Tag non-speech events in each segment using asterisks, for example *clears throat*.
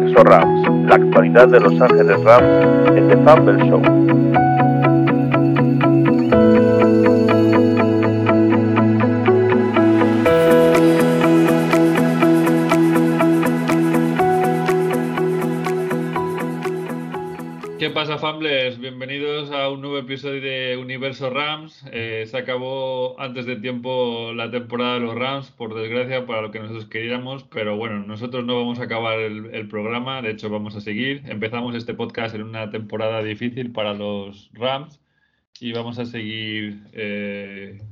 Rams, la actualidad de Los Ángeles Rams en The Fumble Show. Pasa, Fambles? Bienvenidos a un nuevo episodio de Universo Rams. Eh, se acabó antes de tiempo la temporada de los Rams, por desgracia, para lo que nosotros queríamos, pero bueno, nosotros no vamos a acabar el, programa, de hecho vamos a seguir. Empezamos este podcast en una temporada difícil para los Rams y vamos a seguir eh,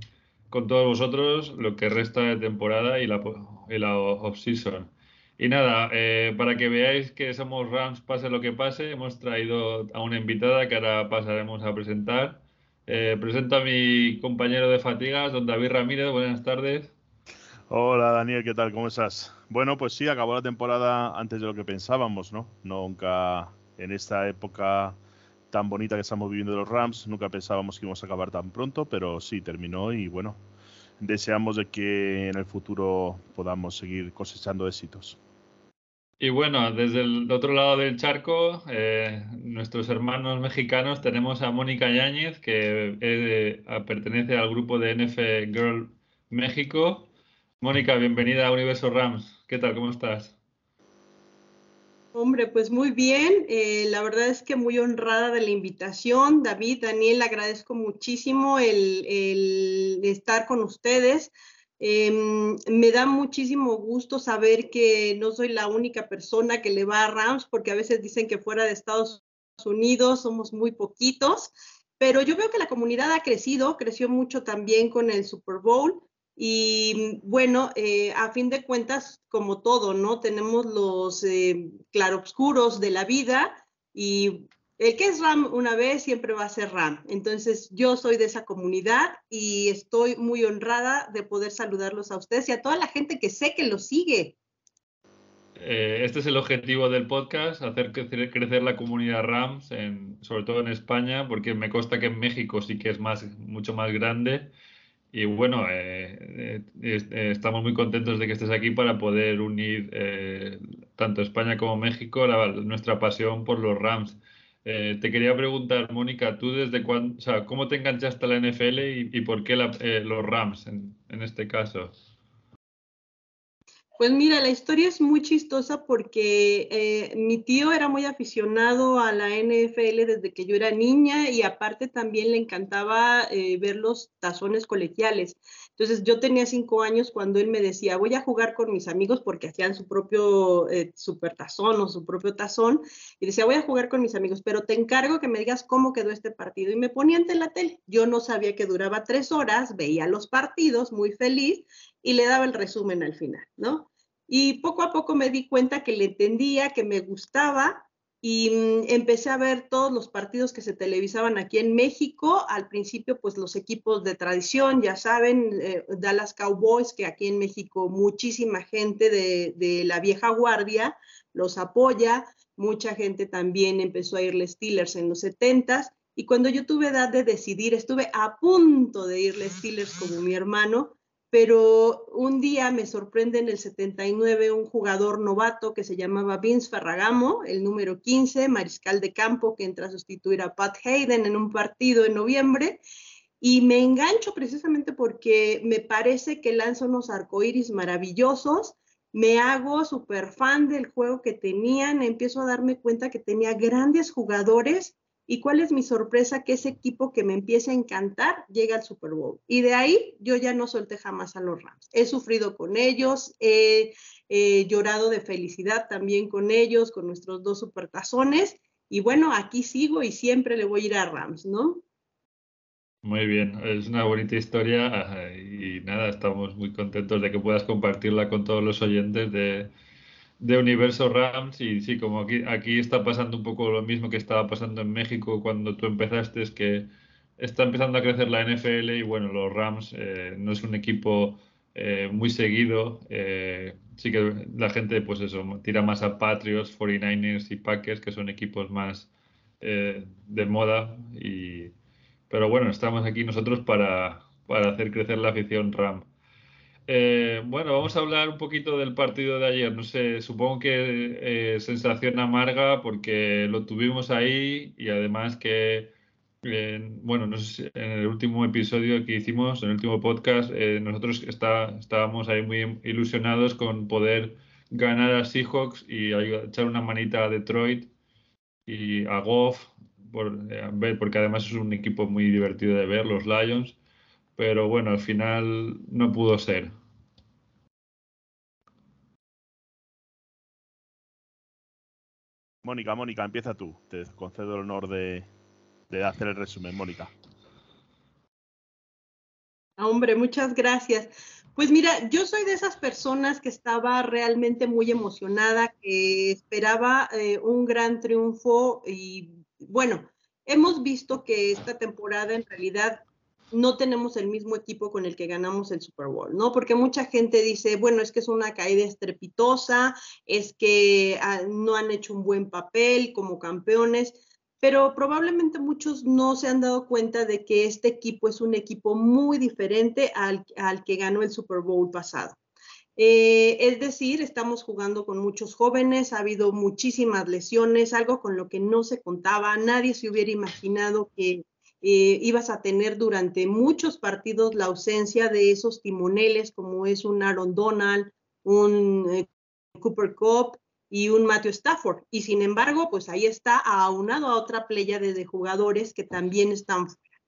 con todos vosotros lo que resta de temporada y la, y la off-season. Y nada, eh, para que veáis que somos Rams, pase lo que pase, hemos traído a una invitada que ahora pasaremos a presentar. Eh, presento a mi compañero de fatigas, don David Ramírez. Buenas tardes. Hola Daniel, ¿qué tal? ¿Cómo estás? Bueno, pues sí, acabó la temporada antes de lo que pensábamos, ¿no? Nunca en esta época tan bonita que estamos viviendo de los Rams, nunca pensábamos que íbamos a acabar tan pronto, pero sí, terminó y bueno, deseamos de que en el futuro podamos seguir cosechando éxitos. Y bueno, desde el otro lado del charco, eh, nuestros hermanos mexicanos tenemos a Mónica Yáñez, que eh, pertenece al grupo de NF Girl México. Mónica, bienvenida a Universo Rams. ¿Qué tal? ¿Cómo estás? Hombre, pues muy bien. Eh, la verdad es que muy honrada de la invitación. David, Daniel, agradezco muchísimo el, el estar con ustedes. Em, me da muchísimo gusto saber que no soy la única persona que le va a Rams, porque a veces dicen que fuera de Estados Unidos somos muy poquitos, pero yo veo que la comunidad ha crecido, creció mucho también con el Super Bowl. Y bueno, eh, a fin de cuentas, como todo, ¿no? Tenemos los eh, claroscuros de la vida y el que es RAM una vez siempre va a ser RAM. Entonces, yo soy de esa comunidad y estoy muy honrada de poder saludarlos a ustedes y a toda la gente que sé que los sigue. Eh, este es el objetivo del podcast, hacer crecer, la comunidad Rams, sobre todo en España, porque me consta que en México sí que es más, mucho más grande. Y bueno, eh, eh, estamos muy contentos de que estés aquí para poder unir tanto España como México nuestra pasión por los Rams. Eh, te quería preguntar, Mónica, ¿tú desde cuándo, o sea, cómo te enganchaste a la NFL y, por qué eh, los Rams en, en, este caso? Pues mira, la historia es muy chistosa porque eh, mi tío era muy aficionado a la NFL desde que yo era niña y aparte también le encantaba ver los tazones colegiales. Entonces yo tenía cinco años cuando él me decía, voy a jugar con mis amigos porque hacían su propio eh, super tazón o su propio tazón. Y decía, voy a jugar con mis amigos, pero te encargo que me digas cómo quedó este partido. Y me ponía ante la tele. Yo no sabía que duraba tres horas, veía los partidos muy feliz y le daba el resumen al final, ¿no? Y poco a poco me di cuenta que le entendía, que me gustaba y mm, empecé a ver todos los partidos que se televisaban aquí en México. Al principio, pues los equipos de tradición, ya saben, eh, Dallas Cowboys, que aquí en México muchísima gente de, la vieja guardia los apoya. Mucha gente también empezó a irle Steelers en los 70s. Y cuando yo tuve edad de decidir, estuve a punto de irle Steelers como mi hermano, pero un día me sorprende en el 79 un jugador novato que se llamaba Vince Ferragamo, el número 15, mariscal de campo, que entra a sustituir a Pat Hayden en un partido en noviembre. Y me engancho precisamente porque me parece que lanza unos arcoíris maravillosos. Me hago súper fan del juego que tenían. Empiezo a darme cuenta que tenía grandes jugadores ¿Y cuál es mi sorpresa? Que ese equipo que me empieza a encantar llega al Super Bowl. Y de ahí yo ya no solté jamás a los Rams. He sufrido con ellos, he, llorado de felicidad también con ellos, con nuestros dos supertazones. Y bueno, aquí sigo y siempre le voy a ir a Rams, ¿no? Muy bien, es una bonita historia y nada, estamos muy contentos de que puedas compartirla con todos los oyentes de, de Universo Rams y sí, como aquí, aquí está pasando un poco lo mismo que estaba pasando en México cuando tú empezaste, es que está empezando a crecer la NFL y bueno, los Rams eh, no es un equipo eh, muy seguido, eh, sí que la gente pues eso, tira más a Patriots, 49ers y Packers, que son equipos más de moda, y, pero bueno, estamos aquí nosotros para, para hacer crecer la afición Ram. Eh, bueno, vamos a hablar un poquito del partido de ayer. No sé, supongo que eh, sensación amarga porque lo tuvimos ahí y además que, eh, bueno, en el último episodio que hicimos, en el último podcast, nosotros está, estábamos ahí muy ilusionados con poder ganar a Seahawks y echar una manita a Detroit y a Goff, porque además es un equipo muy divertido de ver, los Lions pero bueno, al final no pudo ser. Mónica, Mónica, empieza tú. Te concedo el honor de, hacer el resumen, Mónica. Hombre, muchas gracias. Pues mira, yo soy de esas personas que estaba realmente muy emocionada, que esperaba eh, un gran triunfo y bueno, hemos visto que esta temporada en realidad no tenemos el mismo equipo con el que ganamos el Super Bowl, ¿no? Porque mucha gente dice, bueno, es que es una caída estrepitosa, es que ah, no han hecho un buen papel como campeones, pero probablemente muchos no se han dado cuenta de que este equipo es un equipo muy diferente al, que ganó el Super Bowl pasado. Eh, es decir, estamos jugando con muchos jóvenes, ha habido muchísimas lesiones, algo con lo que no se contaba, nadie se hubiera imaginado que eh, ibas a tener durante muchos partidos la ausencia de esos timoneles como es un Aaron Donald, un eh, Cooper Cup y un Matthew Stafford. Y sin embargo, pues ahí está aunado a otra playa de, jugadores que también están fuera.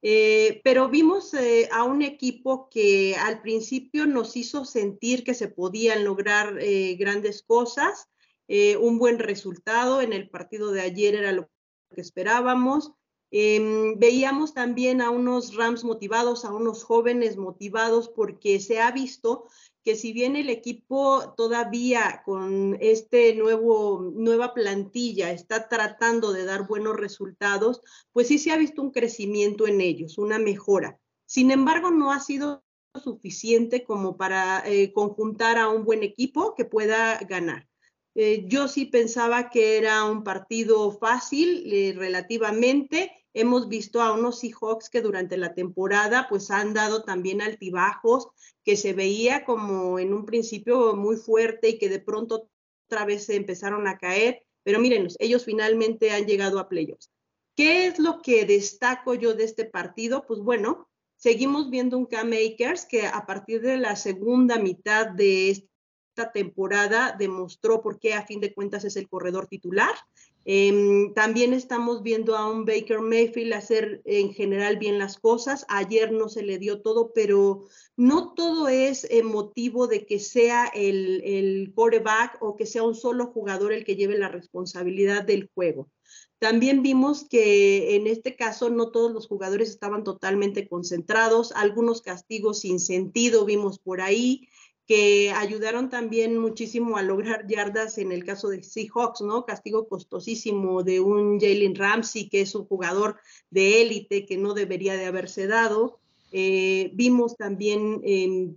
Eh, pero vimos a un equipo que al principio nos hizo sentir que se podían lograr grandes cosas, un buen resultado en el partido de ayer era lo que esperábamos. Em, veíamos también a unos Rams motivados, a unos jóvenes motivados, porque se ha visto que si bien el equipo todavía con este nuevo nueva plantilla está tratando de dar buenos resultados, pues sí se ha visto un crecimiento en ellos, una mejora. Sin embargo, no ha sido suficiente como para eh, conjuntar a un buen equipo que pueda ganar. Eh, yo sí pensaba que era un partido fácil eh, relativamente Hemos visto a unos Seahawks que durante la temporada pues han dado también altibajos, que se veía como en un principio muy fuerte y que de pronto otra vez se empezaron a caer. Pero miren, ellos finalmente han llegado a playoffs. ¿Qué es lo que destaco yo de este partido? Pues bueno, seguimos viendo un Cam Akers que a partir de la segunda mitad de esta temporada demostró por qué a fin de cuentas es el corredor titular. Em, también estamos viendo a un Baker Mayfield hacer en general bien las cosas. Ayer no se le dio todo, pero no todo es motivo de que sea el, el quarterback o que sea un solo jugador el que lleve la responsabilidad del juego. También vimos que en este caso no todos los jugadores estaban totalmente concentrados, algunos castigos sin sentido vimos por ahí que ayudaron también muchísimo a lograr yardas en el caso de Seahawks, ¿no? Castigo costosísimo de un Jalen Ramsey, que es un jugador de élite que no debería de haberse dado. Eh, vimos también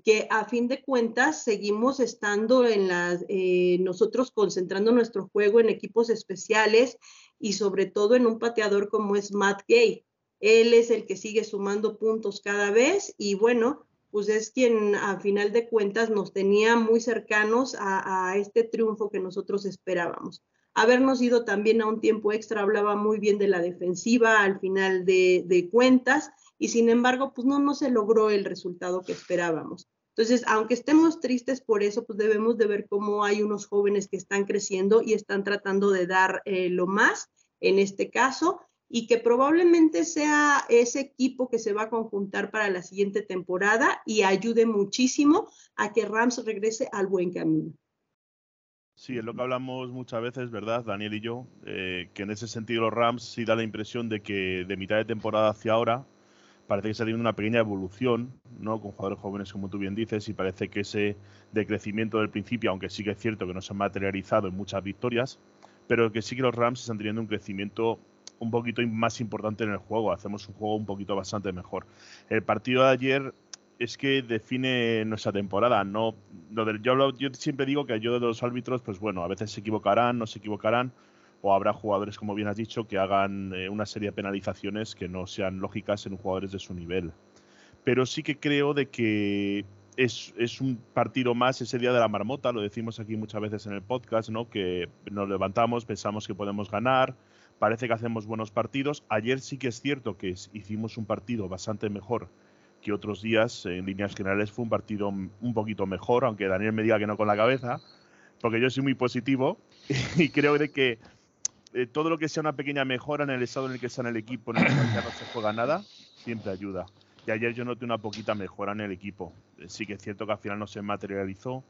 que a fin de cuentas seguimos estando en las, eh, nosotros concentrando nuestro juego en equipos especiales y sobre todo en un pateador como es Matt Gay. Él es el que sigue sumando puntos cada vez y bueno, pues es quien a final de cuentas nos tenía muy cercanos a, este triunfo que nosotros esperábamos. Habernos ido también a un tiempo extra hablaba muy bien de la defensiva al final de, cuentas y sin embargo, pues no, no se logró el resultado que esperábamos. Entonces, aunque estemos tristes por eso, pues debemos de ver cómo hay unos jóvenes que están creciendo y están tratando de dar eh, lo más en este caso y que probablemente sea ese equipo que se va a conjuntar para la siguiente temporada y ayude muchísimo a que Rams regrese al buen camino. Sí, es lo que hablamos muchas veces, ¿verdad, Daniel y yo? Eh, que en ese sentido los Rams sí da la impresión de que de mitad de temporada hacia ahora parece que está teniendo una pequeña evolución, ¿no? Con jugadores jóvenes, como tú bien dices, y parece que ese decrecimiento del principio, aunque sí que es cierto que no se ha materializado en muchas victorias, pero que sí que los Rams están teniendo un crecimiento un poquito más importante en el juego, hacemos un juego un poquito bastante mejor. El partido de ayer es que define nuestra temporada. No, lo del, yo, yo siempre digo que yo de los árbitros, pues bueno, a veces se equivocarán, no se equivocarán, o habrá jugadores, como bien has dicho, que hagan eh, una serie de penalizaciones que no sean lógicas en jugadores de su nivel. Pero sí que creo de que es, es, un partido más ese día de la marmota, lo decimos aquí muchas veces en el podcast, ¿no? Que nos levantamos, pensamos que podemos ganar, parece que hacemos buenos partidos. Ayer sí que es cierto que hicimos un partido bastante mejor que otros días, en líneas generales fue un partido un poquito mejor, aunque Daniel me diga que no con la cabeza, porque yo soy muy positivo *laughs* y creo de que eh, todo lo que sea una pequeña mejora en el estado en el que está en el equipo, en el que no se juega nada, siempre ayuda. Y ayer yo noté una poquita mejora en el equipo. Eh, sí que es cierto que al final no se materializó,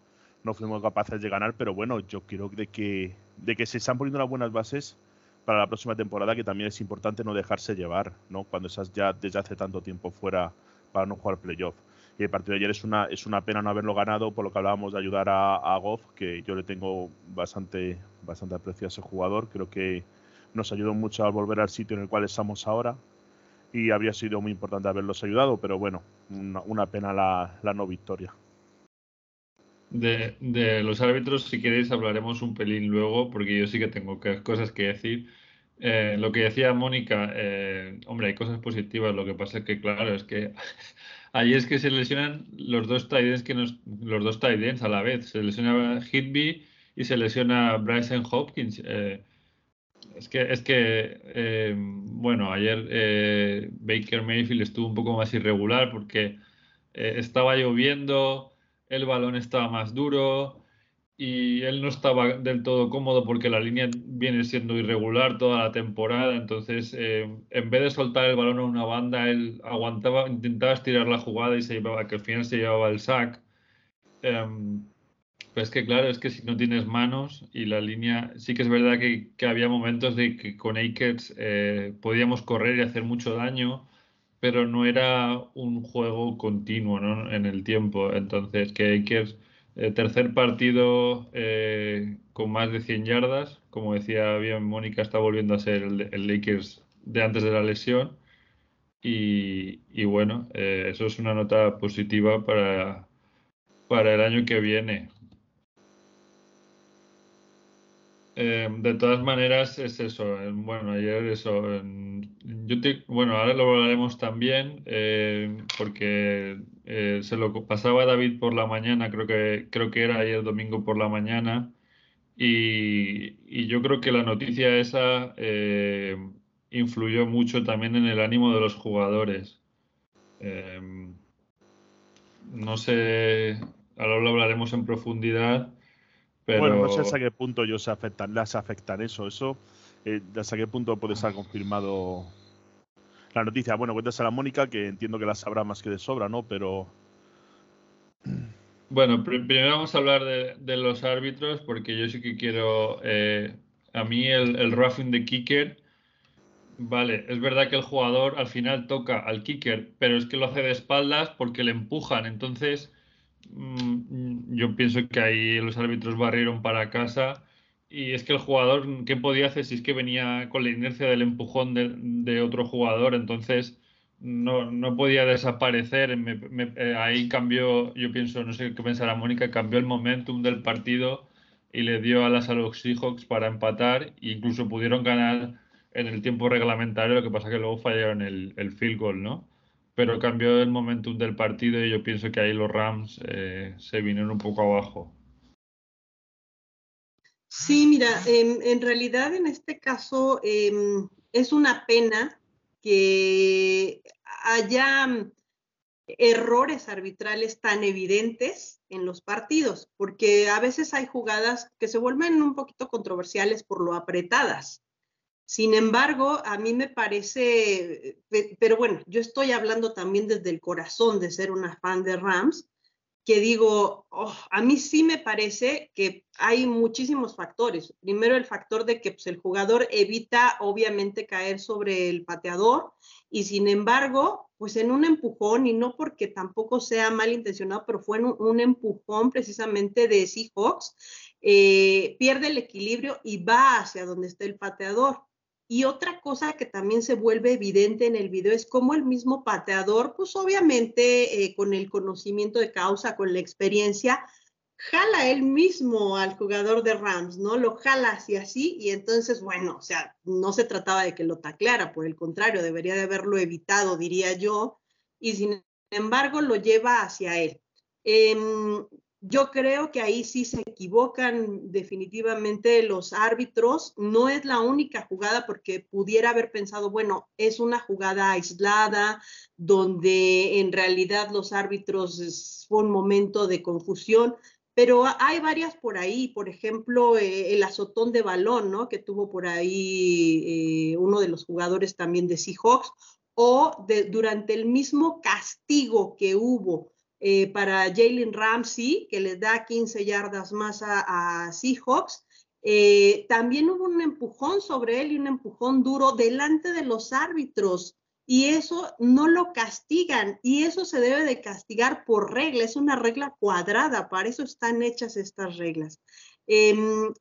no fuimos capaces de ganar, pero bueno, yo creo de que, de que se están poniendo las buenas bases para la próxima temporada, que también es importante no dejarse llevar, ¿no? Cuando estás ya desde hace tanto tiempo fuera para no jugar playoff. Y el partido de ayer es una, es una pena no haberlo ganado, por lo que hablábamos de ayudar a, Goff, que yo le tengo bastante, bastante aprecio a ese jugador. Creo que nos ayudó mucho a volver al sitio en el cual estamos ahora y habría sido muy importante haberlos ayudado, pero bueno, una, pena la, la, no victoria. De, los árbitros, si queréis, hablaremos un pelín luego, porque yo sí que tengo cosas que decir. Eh, lo que decía Mónica, eh, hombre, hay cosas positivas, lo que pasa es que, claro, es que *laughs* Ahí es que se lesionan los dos tight que nos, los dos tight a la vez. Se lesiona Hitby y se lesiona Bryson Hopkins. Eh, es que, es que bueno, ayer Baker Mayfield estuvo un poco más irregular porque estaba lloviendo, el balón estaba más duro, y él no estaba del todo cómodo porque la línea viene siendo irregular toda la temporada, entonces eh, en vez de soltar el balón a una banda, él aguantaba, intentaba estirar la jugada y se llevaba, que al final se llevaba el sack. Um, pues que claro, es que si no tienes manos y la línea, sí que es verdad que, que había momentos de que con Akers eh, podíamos correr y hacer mucho daño, pero no era un juego continuo ¿no? en el tiempo, entonces que Akers eh, tercer partido eh, con más de 100 yardas. Como decía bien Mónica, está volviendo a ser el, Lakers de antes de la lesión. Y, bueno, eh, eso es una nota positiva para, para el año que viene. Eh, de todas maneras, es eso. Eh, bueno, ayer eso. yo bueno, ahora lo hablaremos también eh, porque se lo pasaba David por la mañana, creo que, creo que era ayer domingo por la mañana. Y, y yo creo que la noticia esa influyó mucho también en el ánimo de los jugadores. no sé, ahora lo hablaremos en profundidad bueno, no sé hasta qué punto ellos afectan, las afectan eso. Eso, eh, hasta qué punto puede estar confirmado la noticia. Bueno, cuéntas a la Mónica, que entiendo que la sabrá más que de sobra, ¿no? Pero. Bueno, primero vamos a hablar de, los árbitros, porque yo sí que quiero. Eh, a mí el, el roughing de kicker. Vale, es verdad que el jugador al final toca al kicker, pero es que lo hace de espaldas porque le empujan. Entonces yo pienso que ahí los árbitros barrieron para casa y es que el jugador, ¿qué podía hacer si es que venía con la inercia del empujón de, otro jugador? Entonces no, no podía desaparecer. Eh, ahí cambió, yo pienso, no sé qué pensará Mónica, cambió el momentum del partido y le dio a las a los Seahawks para empatar e incluso pudieron ganar en el tiempo reglamentario, lo que pasa que luego fallaron el, el field goal, ¿no? Pero cambió el momentum del partido y yo pienso que ahí los Rams eh, se vinieron un poco abajo. Sí, mira, en, realidad en este caso em, es una pena que haya errores arbitrales tan evidentes en los partidos, porque a veces hay jugadas que se vuelven un poquito controversiales por lo apretadas. Sin embargo, a mí me parece, pero bueno, yo estoy hablando también desde el corazón de ser una fan de Rams, que digo, oh, a mí sí me parece que hay muchísimos factores. Primero el factor de que pues, el jugador evita obviamente caer sobre el pateador y sin embargo, pues en un empujón, y no porque tampoco sea malintencionado, pero fue un, un empujón precisamente de Seahawks, eh, pierde el equilibrio y va hacia donde está el pateador. Y otra cosa que también se vuelve evidente en el video es cómo el mismo pateador, pues obviamente eh, con el conocimiento de causa, con la experiencia, jala él mismo al jugador de Rams, ¿no? Lo jala hacia así y entonces, bueno, o sea, no se trataba de que lo taclara, por el contrario, debería de haberlo evitado, diría yo, y sin embargo lo lleva hacia él. Em, yo creo que ahí sí se equivocan definitivamente los árbitros. No es la única jugada porque pudiera haber pensado, bueno, es una jugada aislada donde en realidad los árbitros fue un momento de confusión, pero hay varias por ahí. Por ejemplo, eh, el azotón de balón, ¿no? Que tuvo por ahí eh, uno de los jugadores también de Seahawks, o de, durante el mismo castigo que hubo eh, para Jalen Ramsey, que le da 15 yardas más a, Seahawks. Eh, también hubo un empujón sobre él y un empujón duro delante de los árbitros y eso no lo castigan y eso se debe de castigar por regla, es una regla cuadrada, para eso están hechas estas reglas. Em,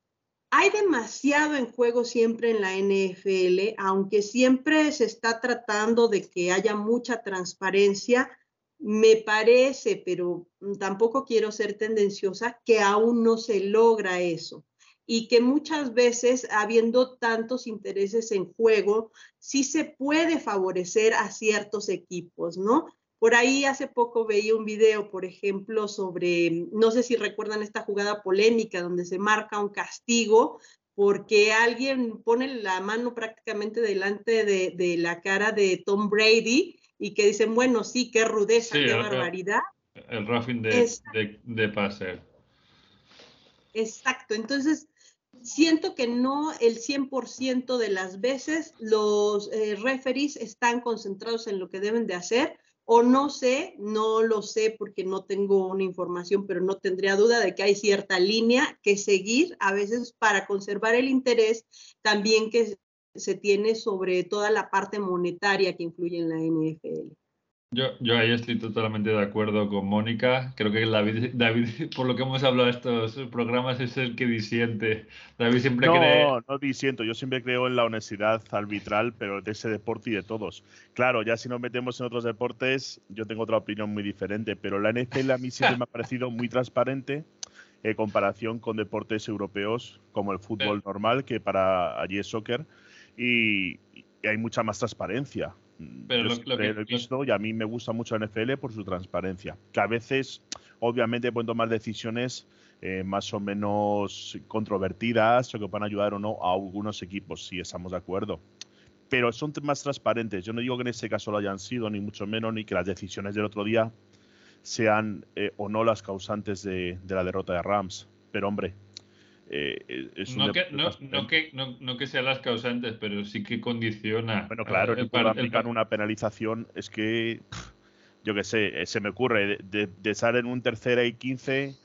hay demasiado en juego siempre en la NFL, aunque siempre se está tratando de que haya mucha transparencia, me parece, pero tampoco quiero ser tendenciosa, que aún no se logra eso y que muchas veces, habiendo tantos intereses en juego, sí se puede favorecer a ciertos equipos, ¿no? Por ahí hace poco veía un video, por ejemplo, sobre, no sé si recuerdan esta jugada polémica donde se marca un castigo porque alguien pone la mano prácticamente delante de, de la cara de Tom Brady y que dicen, bueno, sí, qué rudeza, qué barbaridad. El roughing de, de, de pase. Exacto, entonces siento que no el 100% de las veces los eh, referees están concentrados en lo que deben de hacer o no sé, no lo sé porque no tengo una información, pero no tendría duda de que hay cierta línea que seguir a veces para conservar el interés también que se tiene sobre toda la parte monetaria que influye en la NFL. Yo, yo ahí estoy totalmente de acuerdo con Mónica. Creo que David, David, *laughs* por lo que hemos hablado de estos programas, es el que disiente. David siempre no, cree. No, no disiento. Yo siempre creo en la honestidad arbitral, pero de ese deporte y de todos. Claro, ya si nos metemos en otros deportes, yo tengo otra opinión muy diferente, pero la NFL a mí siempre me ha *laughs* parecido muy transparente en comparación con deportes europeos como el fútbol normal, que para allí es soccer y, hay mucha más transparencia. Pero lo, que, he visto y a mí me gusta mucho la NFL por su transparencia. Que a veces, obviamente, pueden tomar decisiones eh, más o menos controvertidas o que puedan ayudar o no a algunos equipos, si estamos de acuerdo. Pero son más transparentes. Yo no digo que en ese caso lo hayan sido, ni mucho menos, ni que las decisiones del otro día sean eh, o no las causantes de, de la derrota de Rams. Pero hombre, eh, no, que, no, que, no, que, sean las causantes, pero sí que condiciona. Bueno, claro, el, para aplicar una penalización es que, yo qué sé, eh, se me ocurre, de, de estar en un tercera y 15,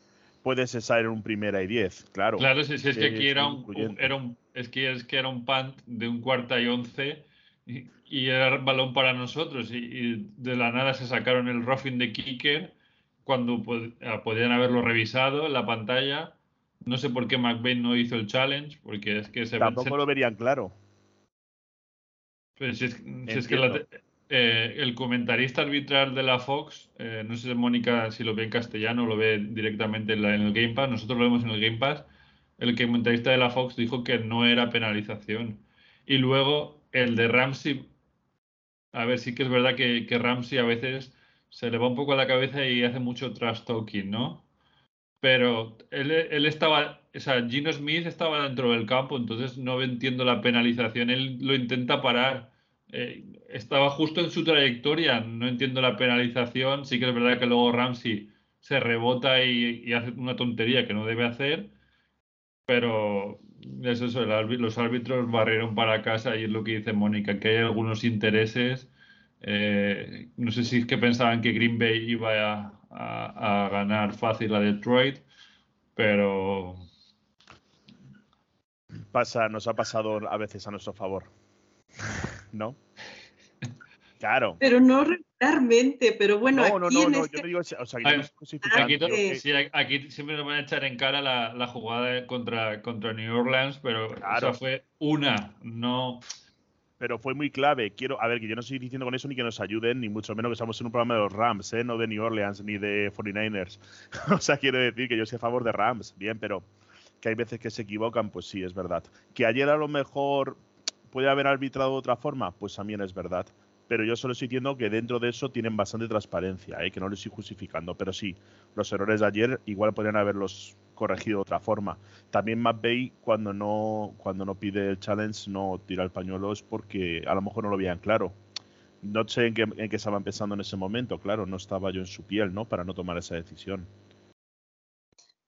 puedes estar en un primera y 10, claro. Claro, si, es que aquí era un, era un, es que es que era un punt de un cuarta y 11 y, era balón para nosotros y, de la nada se sacaron el roughing de kicker cuando podían haberlo revisado en la pantalla no sé por qué McVeigh no hizo el challenge, porque es que se Tampoco lo verían claro. Pues si es, que eh, el comentarista arbitral de la Fox, eh, no sé si Mónica si lo ve en castellano o lo ve directamente en, el Game Pass, nosotros lo vemos en el Game Pass, el comentarista de la Fox dijo que no era penalización. Y luego el de Ramsey, a ver, sí que es verdad que, que Ramsey a veces se le va un poco a la cabeza y hace mucho trash talking, ¿no? Pero él, él, estaba, o sea, Gino Smith estaba dentro del campo, entonces no entiendo la penalización, él lo intenta parar. Eh, estaba justo en su trayectoria, no entiendo la penalización, sí que es verdad que luego Ramsey se rebota y, hace una tontería que no debe hacer, pero es eso, los árbitros barrieron para casa y es lo que dice Mónica, que hay algunos intereses. Eh, no sé si es que pensaban que Green Bay iba a, a, ganar fácil a Detroit, pero pasa, nos ha pasado a veces a nuestro favor, *laughs* ¿no? Claro. Pero no regularmente, pero bueno. No, no, no, yo digo, aquí, siempre nos van a echar en cara la, jugada contra, contra New Orleans, pero claro. fue una, no pero fue muy clave. Quiero, a ver, que yo no estoy diciendo con eso ni que nos ayuden, ni mucho menos que estamos en un programa de los Rams, ¿eh? no de New Orleans ni de 49ers. *laughs* o sea, quiero decir que yo estoy a favor de Rams, bien, pero que hay veces que se equivocan, pues sí, es verdad. Que ayer a lo mejor puede haber arbitrado de otra forma, pues también es verdad. pero yo solo estoy diciendo que dentro de eso tienen bastante transparencia, ¿eh? que no lo estoy justificando, pero sí, los errores de ayer igual podrían haberlos corregido de otra forma. También McVeigh cuando no cuando no pide el challenge no tira el pañuelo es porque a lo mejor no lo veían claro. No sé en qué, en qué estaban pensando en ese momento, claro, no estaba yo en su piel, ¿no? Para no tomar esa decisión.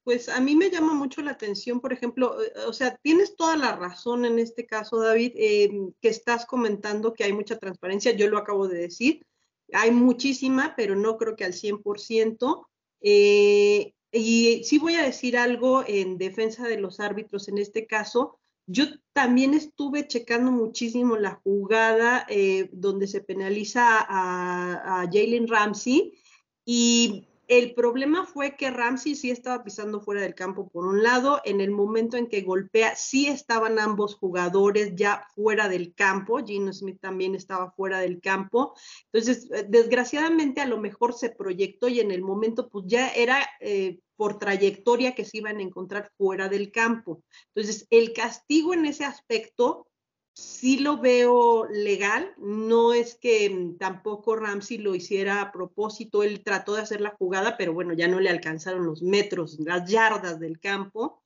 Pues a mí me llama mucho la atención, por ejemplo, eh, o sea, tienes toda la razón en este caso, David, em, que estás comentando que hay mucha transparencia, yo lo acabo de decir, hay muchísima, pero no creo que al 100%. Eh, y sí voy a decir algo en defensa de los árbitros en este caso. Yo también estuve checando muchísimo la jugada eh, donde se penaliza a, a Jalen Ramsey y el problema fue que Ramsey sí estaba pisando fuera del campo por un lado, en el momento en que golpea sí estaban ambos jugadores ya fuera del campo, Gino Smith también estaba fuera del campo, entonces eh, desgraciadamente a lo mejor se proyectó y en el momento pues ya era eh, por trayectoria que se iban a encontrar fuera del campo. Entonces el castigo en ese aspecto sí lo veo legal, no es que mm, tampoco Ramsey lo hiciera a propósito, él trató de hacer la jugada, pero bueno, ya no le alcanzaron los metros, las yardas del campo.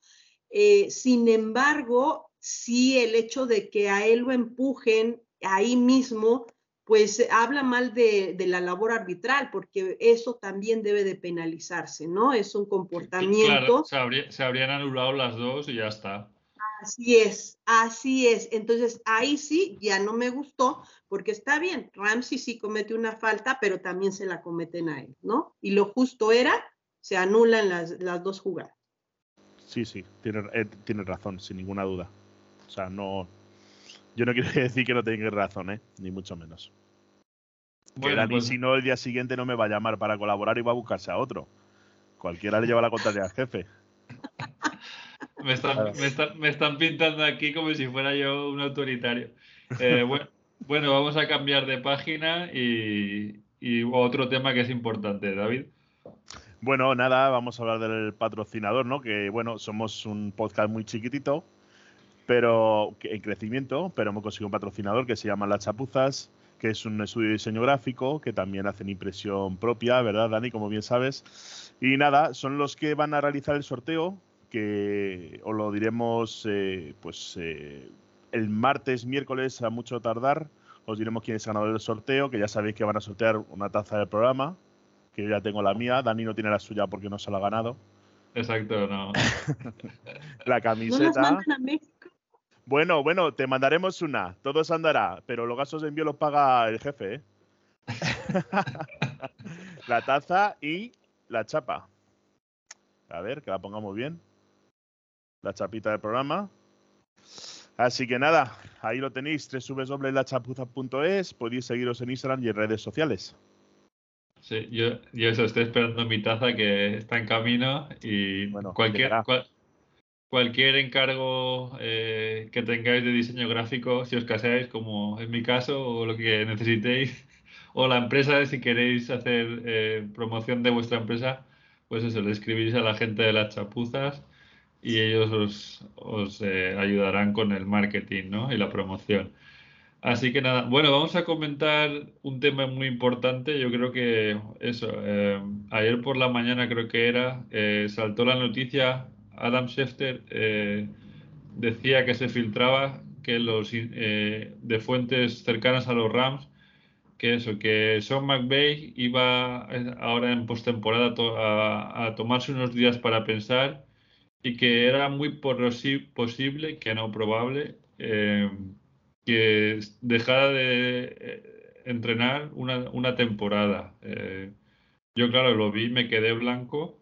Eh, sin embargo, sí el hecho de que a él lo empujen ahí mismo, pues habla mal de, la labor arbitral, porque eso también debe de penalizarse, ¿no? Es un comportamiento. Claro, se habrían anulado las dos y ya está. Así es, así es. Entonces ahí sí ya no me gustó porque está bien, Ramsey sí comete una falta, pero también se la cometen a él, ¿no? Y lo justo era, se anulan las, dos jugadas. Sí, sí, tiene, eh, tiene razón, sin ninguna duda. O sea, no. Yo no quiero *laughs* decir que no tenga razón, ¿eh? Ni mucho menos. Bueno, que pues si no, el día siguiente no me va a llamar para colaborar y va a buscarse a otro. Cualquiera le lleva la contraria al jefe. Me están, pintando aquí como si fuera yo un autoritario. Eh, *laughs* bueno, vamos a cambiar de página y, otro tema que es importante, David. Bueno, nada, vamos a hablar del patrocinador, ¿no? Que bueno, somos un podcast muy chiquitito, pero en crecimiento, pero hemos conseguido un patrocinador que se llama Las Chapuzas, que es un estudio de diseño gráfico, que también hacen impresión propia, ¿verdad, Dani? Como bien sabes. Y nada, son los que van a realizar el sorteo que os lo diremos eh, pues eh, el martes, miércoles a mucho tardar. Os diremos quién es el ganador del sorteo, que ya sabéis que van a sortear una taza del programa, que yo ya tengo la mía. Dani no tiene la suya porque no se la ha ganado. Exacto, no. *laughs* la camiseta. bueno, bueno, te mandaremos una. Todo se andará, pero los gastos de envío los paga el jefe, ¿eh? *laughs* la taza y la chapa. A ver, que la pongamos bien la chapita del programa. Así que nada, ahí lo tenéis, www.lachapuza.es, podéis seguiros en Instagram y en redes sociales. Sí, yo, yo eso estoy esperando mi taza que está en camino y cualquier, cualquier encargo eh, que tengáis de diseño gráfico, si os casáis, como en mi caso, o lo que necesitéis, *laughs* o la empresa, si queréis hacer eh, promoción de vuestra empresa, pues eso, le escribís a la gente de las chapuzas y ellos os, eh, ayudarán con el marketing ¿no? y la promoción. Así que nada, bueno, vamos a comentar un tema muy importante. Yo creo que eso, eh, ayer por la mañana creo que era, eh, saltó la noticia, Adam Schefter decía que se filtraba que los de fuentes cercanas a los Rams, que eso, que Sean McVay iba ahora en postemporada a, a tomarse unos días para pensar y que era muy posible, que no probable, eh, que dejara de eh, entrenar una, temporada. Eh, yo, claro, lo vi, me quedé blanco,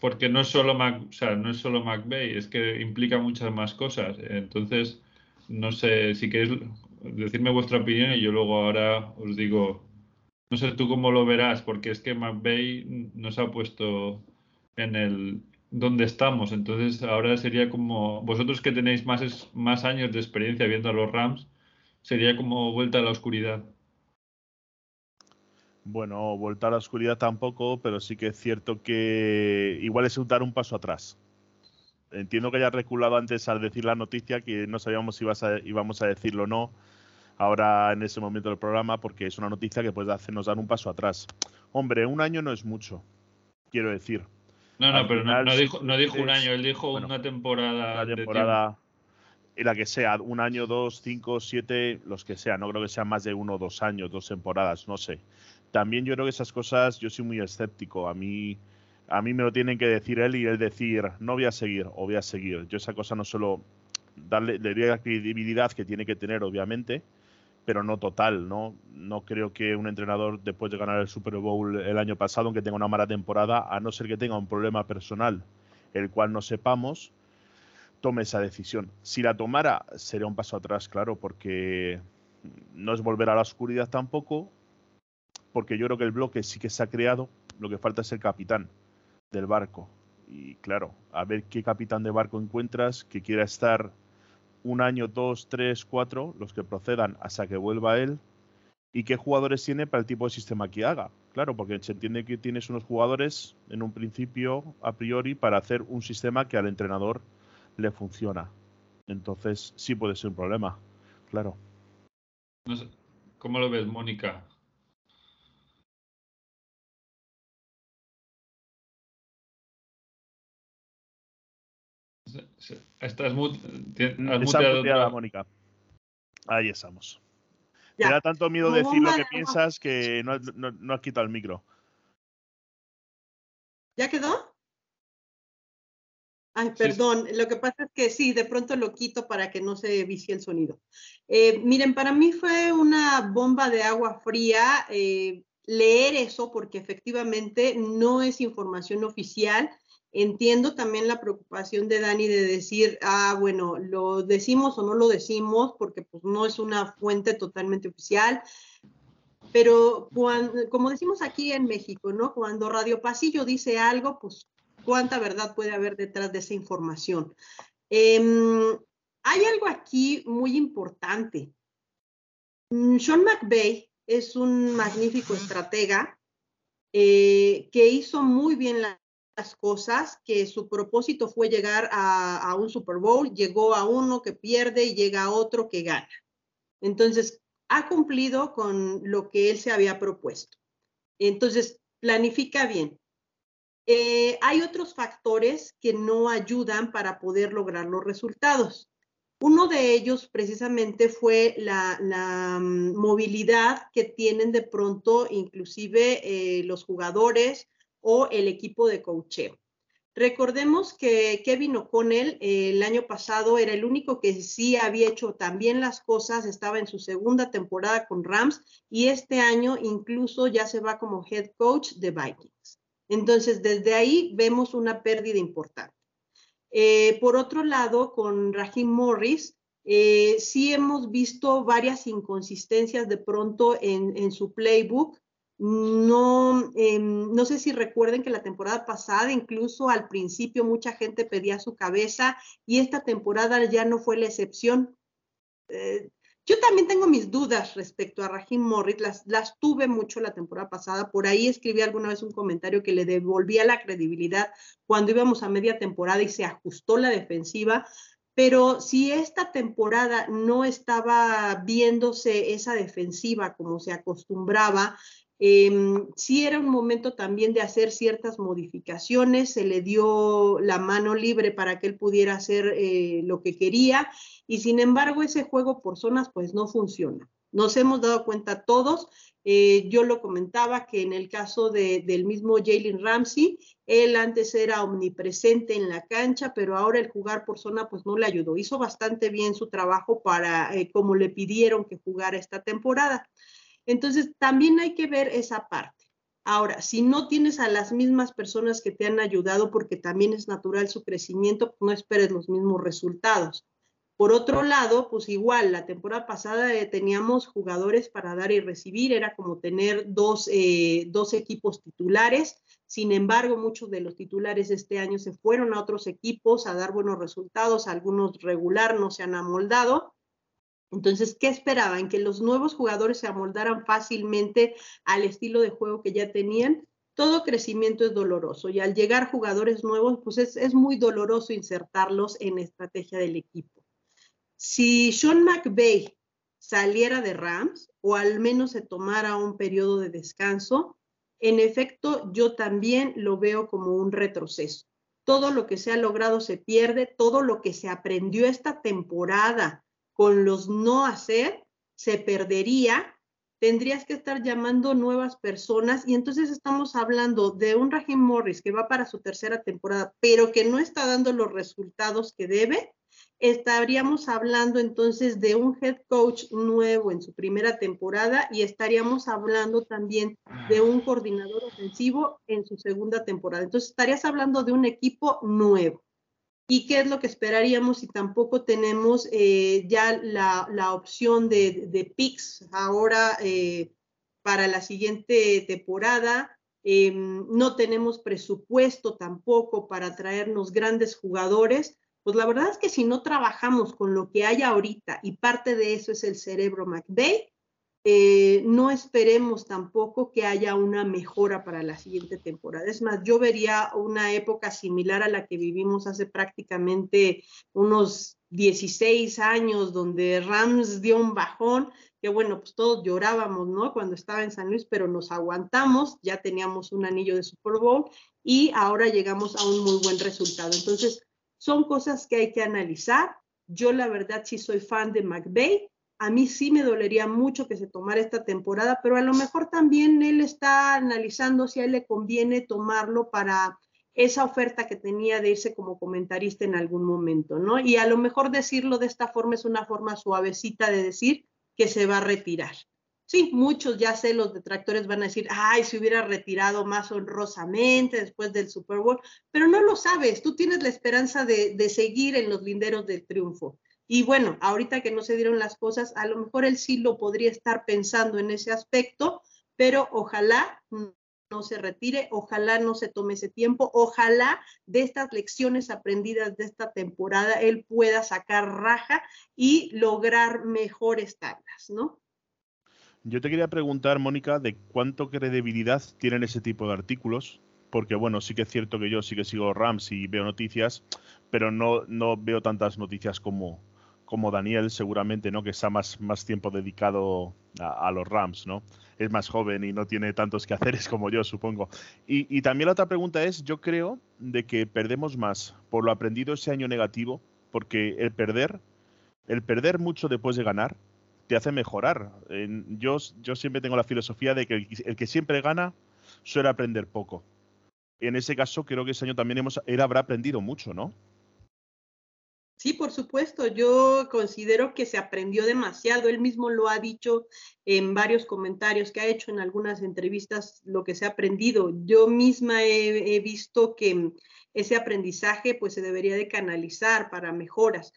porque no es solo no es solo McVeigh, es que implica muchas más cosas. Entonces, no sé, si queréis decirme vuestra opinión y yo luego ahora os digo, no sé tú cómo lo verás, porque es que McVeigh nos ha puesto en el, donde estamos. Entonces ahora sería como, vosotros que tenéis más, más años de experiencia viendo a los Rams, sería como vuelta a la oscuridad. Bueno, vuelta a la oscuridad tampoco, pero sí que es cierto que igual es dar un paso atrás. Entiendo que hayas reculado antes al decir la noticia, que no sabíamos si ibas a, íbamos a decirlo o no. ahora en ese momento del programa porque es una noticia que puede hacernos dar un paso atrás. Hombre, un año no es mucho, quiero decir. No, no, pero no, dijo, no dijo un año, él dijo una temporada. Una temporada y la que sea, un año, dos, cinco, siete, los que sea. No creo que sean más de uno, dos años, dos temporadas, no sé. También yo creo que esas cosas, yo soy muy escéptico. A mí, a mí me lo tienen que decir él y él decir, no voy a seguir o voy a seguir. Yo esa cosa no solo darle, le la credibilidad que tiene que tener, obviamente, pero no total, ¿no? No creo que un entrenador, después de ganar el Super Bowl el año pasado, aunque tenga una mala temporada, a no ser que tenga un problema personal, el cual no sepamos, tome esa decisión. Si la tomara, sería un paso atrás, claro, porque no es volver a la oscuridad tampoco, porque yo creo que el bloque sí que se ha creado, lo que falta es el capitán del barco. Y claro, a ver qué capitán de barco encuentras que quiera estar un año, dos, tres, cuatro, los que procedan hasta que vuelva él, y qué jugadores tiene para el tipo de sistema que haga. Claro, porque se entiende que tienes unos jugadores en un principio, a priori, para hacer un sistema que al entrenador le funciona. Entonces sí puede ser un problema, claro. ¿Cómo lo ves, Mónica? Estás muteada, Mónica. Ahí estamos. Ya. Te da tanto miedo decir lo que piensas que no, no has quitado el micro. ¿Ya quedó? Ay, perdón, lo que pasa es que sí, de pronto lo quito para que no se vicie el sonido. Eh, miren, para mí fue una bomba de agua fría eh, leer eso porque efectivamente no es información oficial. Entiendo también la preocupación de Dani de decir, ah, bueno, lo decimos o no lo decimos porque pues no es una fuente totalmente oficial. Pero cuando, como decimos aquí en México, ¿no? Cuando Radio Pasillo dice algo, pues cuánta verdad puede haber detrás de esa información. Em, hay algo aquí muy importante. Sean McVeigh es un magnífico estratega eh, que hizo muy bien las cosas, que su propósito fue llegar a, a, un Super Bowl, llegó a uno que pierde y llega a otro que gana. Entonces, ha cumplido con lo que él se había propuesto. Entonces, planifica bien. Eh, hay otros factores que no ayudan para poder lograr los resultados. Uno de ellos precisamente fue la, mm, movilidad que tienen de pronto inclusive eh, los jugadores o el equipo de coacheo. Recordemos que Kevin O'Connell eh, el año pasado era el único que sí había hecho también las cosas, estaba en su segunda temporada con Rams y este año incluso ya se va como head coach de Vikings. Entonces, desde ahí vemos una pérdida importante. Eh, por otro lado, con Raheem Morris, eh, sí hemos visto varias inconsistencias de pronto en, su playbook. No, em, no sé si recuerden que la temporada pasada, incluso al principio, mucha gente pedía su cabeza y esta temporada ya no fue la excepción. Eh, yo también tengo mis dudas respecto a Rahim Morris, las, las tuve mucho la temporada pasada, por ahí escribí alguna vez un comentario que le devolvía la credibilidad cuando íbamos a media temporada y se ajustó la defensiva, pero si esta temporada no estaba viéndose esa defensiva como se acostumbraba, eh, sí era un momento también de hacer ciertas modificaciones, se le dio la mano libre para que él pudiera hacer eh, lo que quería y sin embargo ese juego por zonas pues no funciona. Nos hemos dado cuenta todos, eh, yo lo comentaba que en el caso de, del mismo Jalen Ramsey, él antes era omnipresente en la cancha, pero ahora el jugar por zona pues no le ayudó. Hizo bastante bien su trabajo para como le pidieron que jugara esta temporada. Entonces, también hay que ver esa parte. Ahora, si no tienes a las mismas personas que te han ayudado, porque también es natural su crecimiento, no esperes los mismos resultados. Por otro lado, pues igual, la temporada pasada eh, teníamos jugadores para dar y recibir, era como tener dos, eh, dos equipos titulares. Sin embargo, muchos de los titulares este año se fueron a otros equipos a dar buenos resultados, algunos regular no se han amoldado. Entonces, ¿qué esperaban? Que los nuevos jugadores se amoldaran fácilmente al estilo de juego que ya tenían. Todo crecimiento es doloroso y al llegar jugadores nuevos, pues es, muy doloroso insertarlos en la estrategia del equipo. Si Sean McVay saliera de Rams o al menos se tomara un periodo de descanso, en efecto, yo también lo veo como un retroceso. Todo lo que se ha logrado se pierde, todo lo que se aprendió esta temporada con los no hacer se perdería tendrías que estar llamando nuevas personas y entonces estamos hablando de un Raheem Morris que va para su tercera temporada, pero que no está dando los resultados que debe. Estaríamos hablando entonces de un head coach nuevo en su primera temporada y estaríamos hablando también de un coordinador ofensivo en su segunda temporada. Entonces estarías hablando de un equipo nuevo y qué es lo que esperaríamos si tampoco tenemos eh, ya la, opción de, de picks ahora eh, para la siguiente temporada. Em, no tenemos presupuesto tampoco para traernos grandes jugadores. Pues la verdad es que si no trabajamos con lo que hay ahorita y parte de eso es el cerebro McVeigh, eh, no esperemos tampoco que haya una mejora para la siguiente temporada. Es más, yo vería una época similar a la que vivimos hace prácticamente unos 16 años, donde Rams dio un bajón, que bueno, pues todos llorábamos, ¿no? Cuando estaba en San Luis, pero nos aguantamos, ya teníamos un anillo de Super Bowl y ahora llegamos a un muy buen resultado. Entonces, son cosas que hay que analizar. Yo la verdad sí soy fan de McVeigh, a mí sí me dolería mucho que se tomara esta temporada, pero a lo mejor también él está analizando si a él le conviene tomarlo para esa oferta que tenía de irse como comentarista en algún momento, ¿no? Y a lo mejor decirlo de esta forma es una forma suavecita de decir que se va a retirar. Sí, muchos ya sé, los detractores van a decir, ay, se hubiera retirado más honrosamente después del Super Bowl, pero no lo sabes, tú tienes la esperanza de, de seguir en los linderos del triunfo. Y bueno, ahorita que no se dieron las cosas, a lo mejor él sí lo podría estar pensando en ese aspecto, pero ojalá no se retire, ojalá no se tome ese tiempo, ojalá de estas lecciones aprendidas de esta temporada él pueda sacar raja y lograr mejores tablas, ¿no? Yo te quería preguntar, Mónica, de cuánto credibilidad tienen ese tipo de artículos, porque bueno, sí que es cierto que yo sí que sigo Rams y veo noticias, pero no, no veo tantas noticias como, como Daniel, seguramente, ¿no? Que está más, más tiempo dedicado a, los Rams, ¿no? Es más joven y no tiene tantos quehaceres como yo, supongo. Y, también la otra pregunta es, yo creo de que perdemos más por lo aprendido ese año negativo, porque el perder, el perder mucho después de ganar, te hace mejorar. yo, yo siempre tengo la filosofía de que el, que siempre gana suele aprender poco. En ese caso, creo que ese año también hemos, él habrá aprendido mucho, ¿no? Sí, por supuesto. Yo considero que se aprendió demasiado. Él mismo lo ha dicho en varios comentarios que ha hecho en algunas entrevistas lo que se ha aprendido. Yo misma he, visto que ese aprendizaje pues se debería de canalizar para mejoras.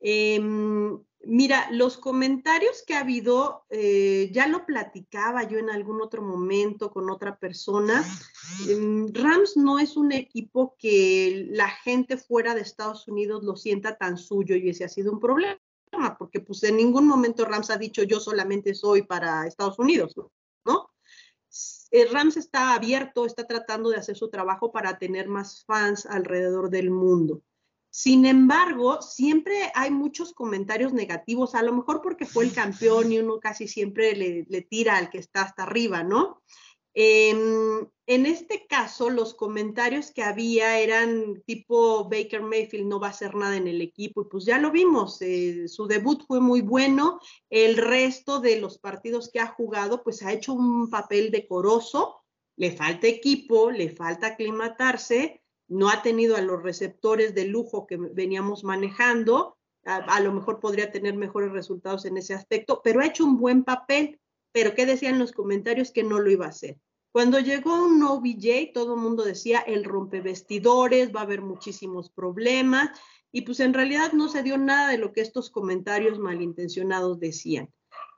Em, Mira, los comentarios que ha habido, eh, ya lo platicaba yo en algún otro momento con otra persona. Em, Rams no es un equipo que la gente fuera de Estados Unidos lo sienta tan suyo y ese ha sido un problema, porque pues en ningún momento Rams ha dicho yo solamente soy para Estados Unidos, ¿no? Eh, Rams está abierto, está tratando de hacer su trabajo para tener más fans alrededor del mundo. Sin embargo, siempre hay muchos comentarios negativos, a lo mejor porque fue el campeón y uno casi siempre le, tira al que está hasta arriba, ¿no? Em, en este caso, los comentarios que había eran tipo Baker Mayfield no va a hacer nada en el equipo y pues ya lo vimos, eh, su debut fue muy bueno, el resto de los partidos que ha jugado pues ha hecho un papel decoroso, le falta equipo, le falta aclimatarse, no ha tenido a los receptores de lujo que veníamos manejando, a, lo mejor podría tener mejores resultados en ese aspecto, pero ha hecho un buen papel. Pero ¿qué decían los comentarios? Que no lo iba a hacer. Cuando llegó un OBJ, todo el mundo decía el rompevestidores, va a haber muchísimos problemas, y pues en realidad no se dio nada de lo que estos comentarios malintencionados decían.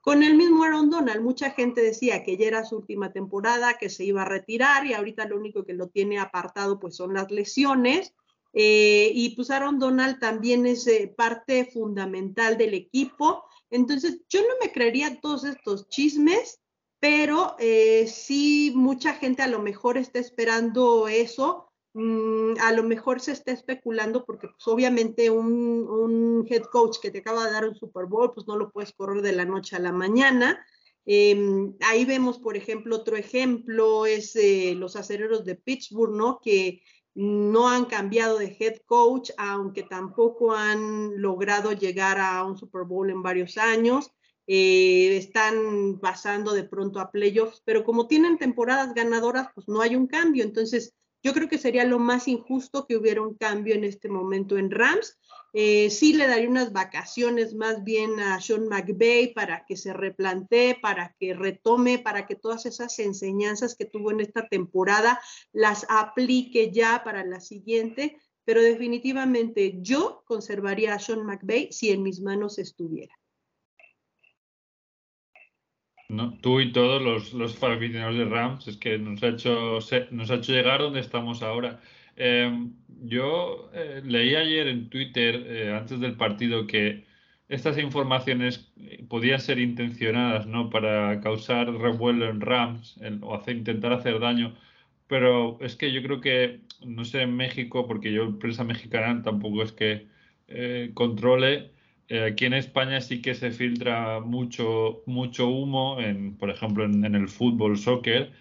Con el mismo Aaron Donald, mucha gente decía que ya era su última temporada, que se iba a retirar y ahorita lo único que lo tiene apartado pues son las lesiones. Eh, y pues Aaron Donald también es eh, parte fundamental del equipo. Entonces, yo no me creería todos estos chismes, pero eh, sí mucha gente a lo mejor está esperando eso mm, a lo mejor se está especulando porque pues obviamente un, un, head coach que te acaba de dar un Super Bowl, pues no lo puedes correr de la noche a la mañana. Eh, ahí vemos, por ejemplo, otro ejemplo es eh, los acereros de Pittsburgh, ¿no? Que no han cambiado de head coach, aunque tampoco han logrado llegar a un Super Bowl en varios años. Eh, están pasando de pronto a playoffs, pero como tienen temporadas ganadoras, pues no hay un cambio. Entonces, yo creo que sería lo más injusto que hubiera un cambio en este momento en Rams. Eh, sí le daría unas vacaciones más bien a Sean McVay para que se replantee, para que retome, para que todas esas enseñanzas que tuvo en esta temporada las aplique ya para la siguiente. Pero definitivamente yo conservaría a Sean McVay si en mis manos estuviera. No, tú y todos los, los aficionados de Rams, es que nos ha hecho, nos ha hecho llegar donde estamos ahora. Em, yo eh, leí ayer en Twitter, eh, antes del partido, que estas informaciones podían ser intencionadas ¿no? para causar revuelo en Rams o hacer, intentar hacer daño, pero es que yo creo que, no sé, en México, porque yo, prensa mexicana, tampoco es que eh, controle eh, aquí en España sí que se filtra mucho, mucho humo, en, por ejemplo, en, el fútbol, soccer,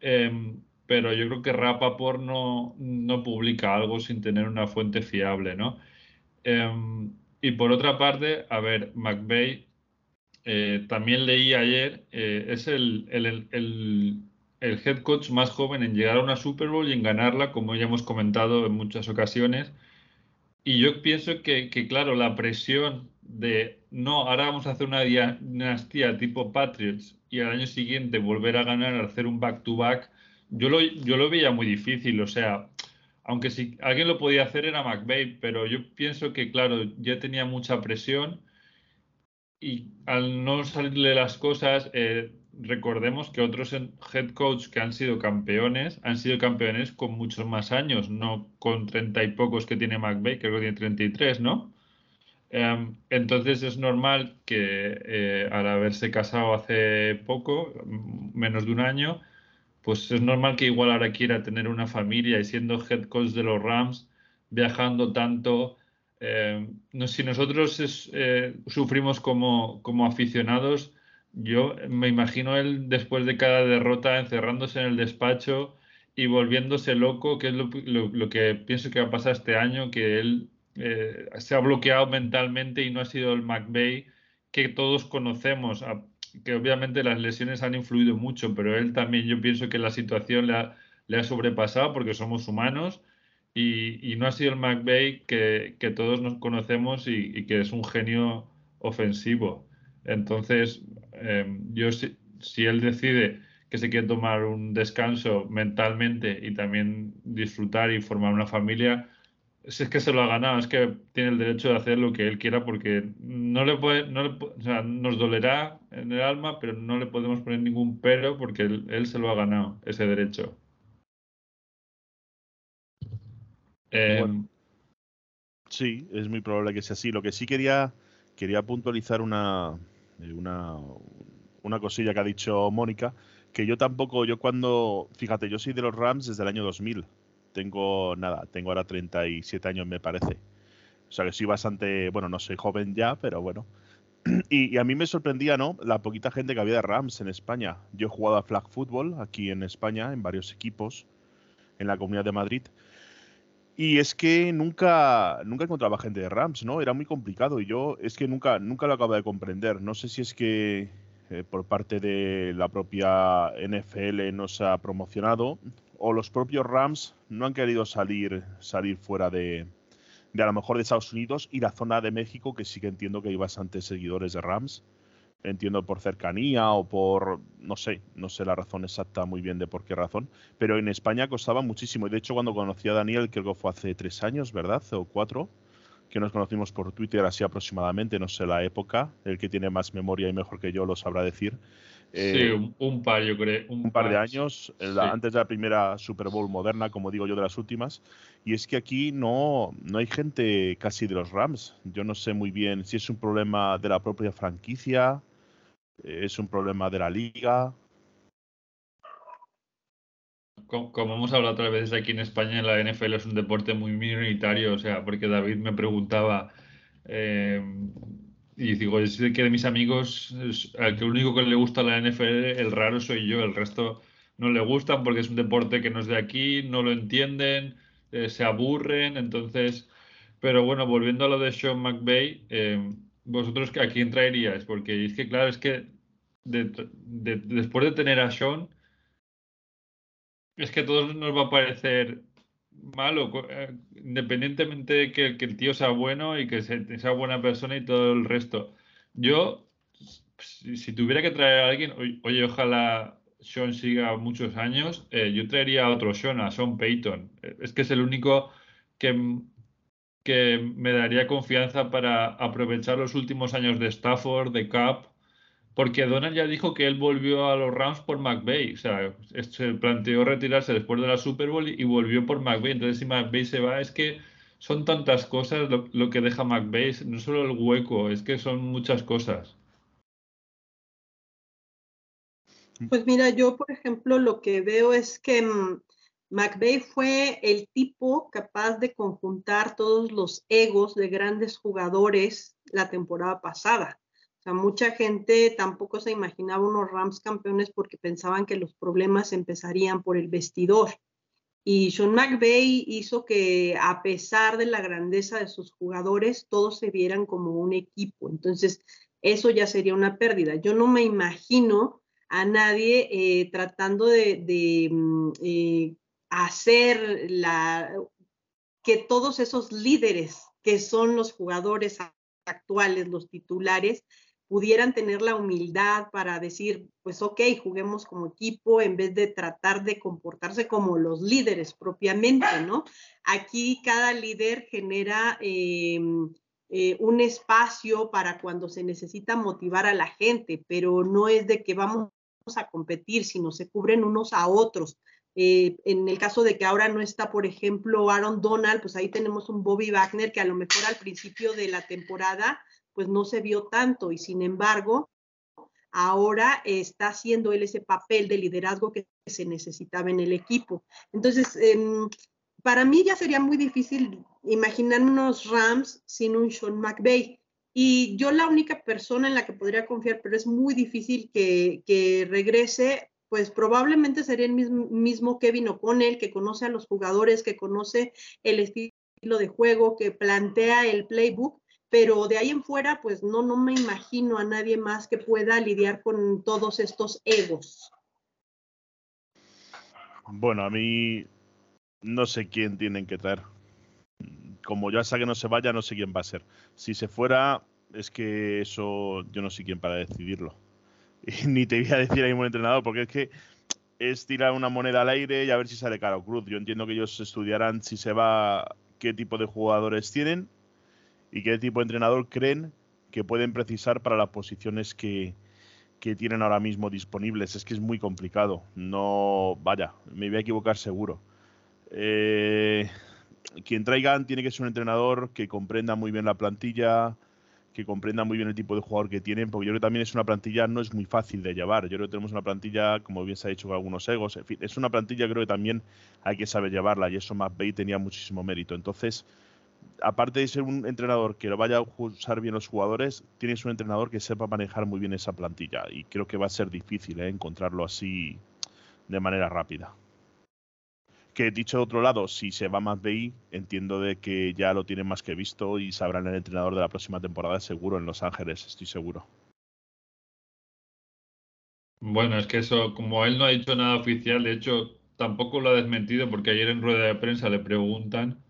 em, pero yo creo que Rapaport no, no publica algo sin tener una fuente fiable, ¿no? Em, y por otra parte, a ver, McVeigh, eh, también leí ayer, eh, es el, el, el, el, head coach más joven en llegar a una Super Bowl y en ganarla, como ya hemos comentado en muchas ocasiones. Y yo pienso que, claro, la presión de no, ahora vamos a hacer una dinastía tipo Patriots y al año siguiente volver a ganar, hacer un back-to-back, yo, lo, yo lo veía muy difícil. O sea, aunque si alguien lo podía hacer era McVeigh, pero yo pienso que, claro, ya tenía mucha presión y al no salirle las cosas, eh, recordemos que otros head coach que han sido campeones han sido campeones con muchos más años, no con treinta y pocos que tiene McVeigh, creo que tiene 33, ¿no? Em, entonces es normal que eh, al haberse casado hace poco, menos de un año, pues es normal que igual ahora quiera tener una familia y siendo head coach de los Rams, viajando tanto. Em, no, si nosotros eh, sufrimos como, como aficionados, yo me imagino él después de cada derrota encerrándose en el despacho y volviéndose loco, que es lo, que pienso que va a pasar este año, que él eh, se ha bloqueado mentalmente y no ha sido el McVeigh que todos conocemos, que obviamente las lesiones han influido mucho, pero él también yo pienso que la situación le ha, sobrepasado porque somos humanos y, no ha sido el McVeigh que, todos nos conocemos y que es un genio ofensivo. Entonces, eh, yo si, si, él decide que se quiere tomar un descanso mentalmente y también disfrutar y formar una familia, si es que se lo ha ganado, es que tiene el derecho de hacer lo que él quiera porque no le puede, no le, o sea, nos dolerá en el alma, pero no le podemos poner ningún pero porque él, él se lo ha ganado, ese derecho. Eh, bueno, sí, es muy probable que sea así. Lo que sí quería, quería puntualizar una, eh, una, una cosilla que ha dicho Mónica, que yo tampoco, yo cuando, fíjate, yo soy de los Rams desde el año 2000. Tengo, nada, tengo ahora 37 años me parece. O sea que soy bastante, bueno, no soy joven ya, pero bueno. *clears throat* Y, y, a mí me sorprendía, ¿no? La poquita gente que había de Rams en España. Yo he jugado a flag football aquí en España, en varios equipos, en la Comunidad de Madrid. Y es que nunca, nunca encontraba gente de Rams, ¿no? Era muy complicado y yo es que nunca, nunca lo acabo de comprender. No sé si es que eh, por parte de la propia NFL no se ha promocionado o los propios Rams no han querido salir, salir fuera de, de a lo mejor de Estados Unidos y la zona de México, que sí que entiendo que hay bastantes seguidores de Rams entiendo por cercanía o por, no sé, no sé la razón exacta muy bien de por qué razón, pero en España costaba muchísimo. Y de hecho cuando conocí a Daniel, creo que fue hace tres años, ¿verdad? O cuatro, que nos conocimos por Twitter así aproximadamente, no sé la época, el que tiene más memoria y mejor que yo lo sabrá decir. Eh, sí, un, par, yo creo. Un, par, de años, sí. antes de la primera Super Bowl moderna, como digo yo, de las últimas. Y es que aquí no, no hay gente casi de los Rams. Yo no sé muy bien si es un problema de la propia franquicia, es un problema de la liga. como, hemos hablado otras veces aquí en España, la NFL es un deporte muy minoritario, o sea, porque David me preguntaba, eh, y digo, es que de mis amigos, al que único que le gusta la NFL, el raro soy yo, el resto no le gustan porque es un deporte que no es de aquí, no lo entienden, eh, se aburren, entonces, pero bueno, volviendo a lo de Sean McVay, eh, vosotros a quién traeríais, porque es que claro, es que después de tener a Sean, es que a todos nos va a parecer malo, eh, independientemente de que, el tío sea bueno y que sea buena persona y todo el resto. Yo, si, tuviera que traer a alguien, oye, ojalá Sean siga muchos años, eh, yo traería a otro Sean, a Sean Payton. Eh, es que es el único que, que me daría confianza para aprovechar los últimos años de Stafford, de Cup porque Donald ya dijo que él volvió a los Rams por McVay. O sea, se planteó retirarse después de la Super Bowl y volvió por McVay. Entonces, si McVay se va, es que son tantas cosas lo, que deja McVay. No solo el hueco, es que son muchas cosas. Pues mira, yo, por ejemplo, lo que veo es que mm, McVeigh fue el tipo capaz de conjuntar todos los egos de grandes jugadores la temporada pasada mucha gente tampoco se imaginaba unos Rams campeones porque pensaban que los problemas empezarían por el vestidor. Y Sean McVay hizo que a pesar de la grandeza de sus jugadores, todos se vieran como un equipo. Entonces, eso ya sería una pérdida. Yo no me imagino a nadie eh, tratando de, mm, eh, hacer la, que todos esos líderes que son los jugadores actuales, los titulares, pudieran tener la humildad para decir, pues ok, juguemos como equipo en vez de tratar de comportarse como los líderes propiamente, ¿no? Aquí cada líder genera em, eh, un espacio para cuando se necesita motivar a la gente, pero no es de que vamos a competir, sino se cubren unos a otros. Eh, en el caso de que ahora no está, por ejemplo, Aaron Donald, pues ahí tenemos un Bobby Wagner que a lo mejor al principio de la temporada pues no se vio tanto y sin embargo, ahora está haciendo él ese papel de liderazgo que se necesitaba en el equipo. Entonces, em, para mí ya sería muy difícil imaginar unos Rams sin un Sean McVay. Y yo la única persona en la que podría confiar, pero es muy difícil que regrese, pues probablemente sería el mismo, Kevin O'Connell, que conoce a los jugadores, que conoce el estilo de juego, que plantea el playbook pero de ahí en fuera, pues no, no me imagino a nadie más que pueda lidiar con todos estos egos. Bueno, a mí no sé quién tienen que traer. Como ya hasta que no se vaya, no sé quién va a ser. Si se fuera, es que eso yo no sé quién para decidirlo. *laughs* Ni te voy a decir ahí un entrenador, porque es que es tirar una moneda al aire y a ver si sale caro cruz. Yo entiendo que ellos estudiarán si se va, qué tipo de jugadores tienen y qué tipo de entrenador creen que pueden precisar para las posiciones que, tienen ahora mismo disponibles. Es que es muy complicado. No, vaya, me voy a equivocar seguro. Eh, quien traigan tiene que ser un entrenador que comprenda muy bien la plantilla, que comprenda muy bien el tipo de jugador que tienen, porque yo creo que también es una plantilla, no es muy fácil de llevar. Yo creo que tenemos una plantilla, como bien se ha dicho con algunos egos, en fin, es una plantilla creo que también hay que saber llevarla y eso y tenía muchísimo mérito. Entonces, aparte de ser un entrenador que lo vaya a usar bien los jugadores, tienes un entrenador que sepa manejar muy bien esa plantilla. Y creo que va a ser difícil ¿eh? encontrarlo así de manera rápida. Que dicho de otro lado, si se va más BI, entiendo de que ya lo tienen más que visto y sabrán el entrenador de la próxima temporada seguro en Los Ángeles, estoy seguro. Bueno, es que eso, como él no ha dicho nada oficial, de hecho, tampoco lo ha desmentido porque ayer en rueda de prensa le preguntan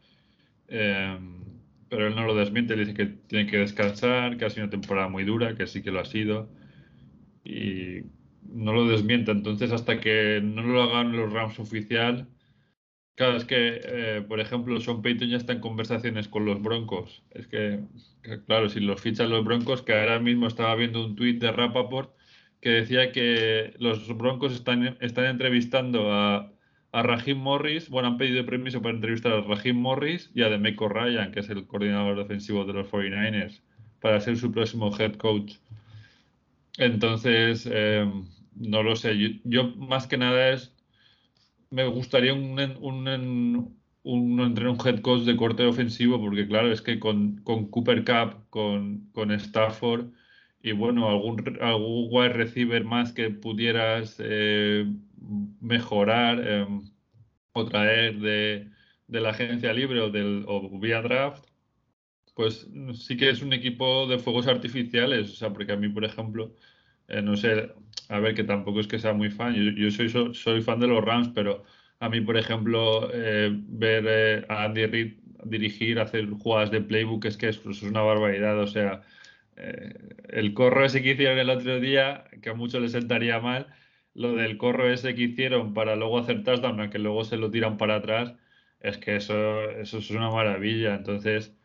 Em, pero él no lo desmiente, dice que tiene que descansar, que ha sido una temporada muy dura, que sí que lo ha sido. Y no lo desmiente. Entonces, hasta que no lo hagan los Rams oficial, claro, es que, eh, por ejemplo, Sean Payton ya está en conversaciones con los Broncos. Es que, claro, si los fichan los Broncos, que ahora mismo estaba viendo un tuit de Rappaport que decía que los Broncos están, están entrevistando a a Rahim Morris, bueno, han pedido permiso para entrevistar a Rahim Morris y a Demeco Ryan, que es el coordinador defensivo de los 49ers, para ser su próximo head coach. Entonces, eh, no lo sé. Yo, más que nada es me gustaría un, un, un, un head coach de corte ofensivo, porque claro, es que con, con Cooper Cup, con, con Stafford y bueno, algún, algún wide receiver más que pudieras eh, mejorar em, o traer de, de, la agencia libre o, del, o vía draft, pues sí que es un equipo de fuegos artificiales, o sea, porque a mí, por ejemplo, eh, no sé, a ver, que tampoco es que sea muy fan, yo, soy, soy fan de los Rams, pero a mí, por ejemplo, eh, ver eh, a Andy Reid dirigir, hacer jugadas de playbook, es que es, es una barbaridad. O sea, eh, el corro ese que hicieron el otro día, que a muchos les sentaría mal, lo del corro ese que hicieron para luego hacer touchdown, que luego se lo tiran para atrás, es que eso, eso es una maravilla. Entonces,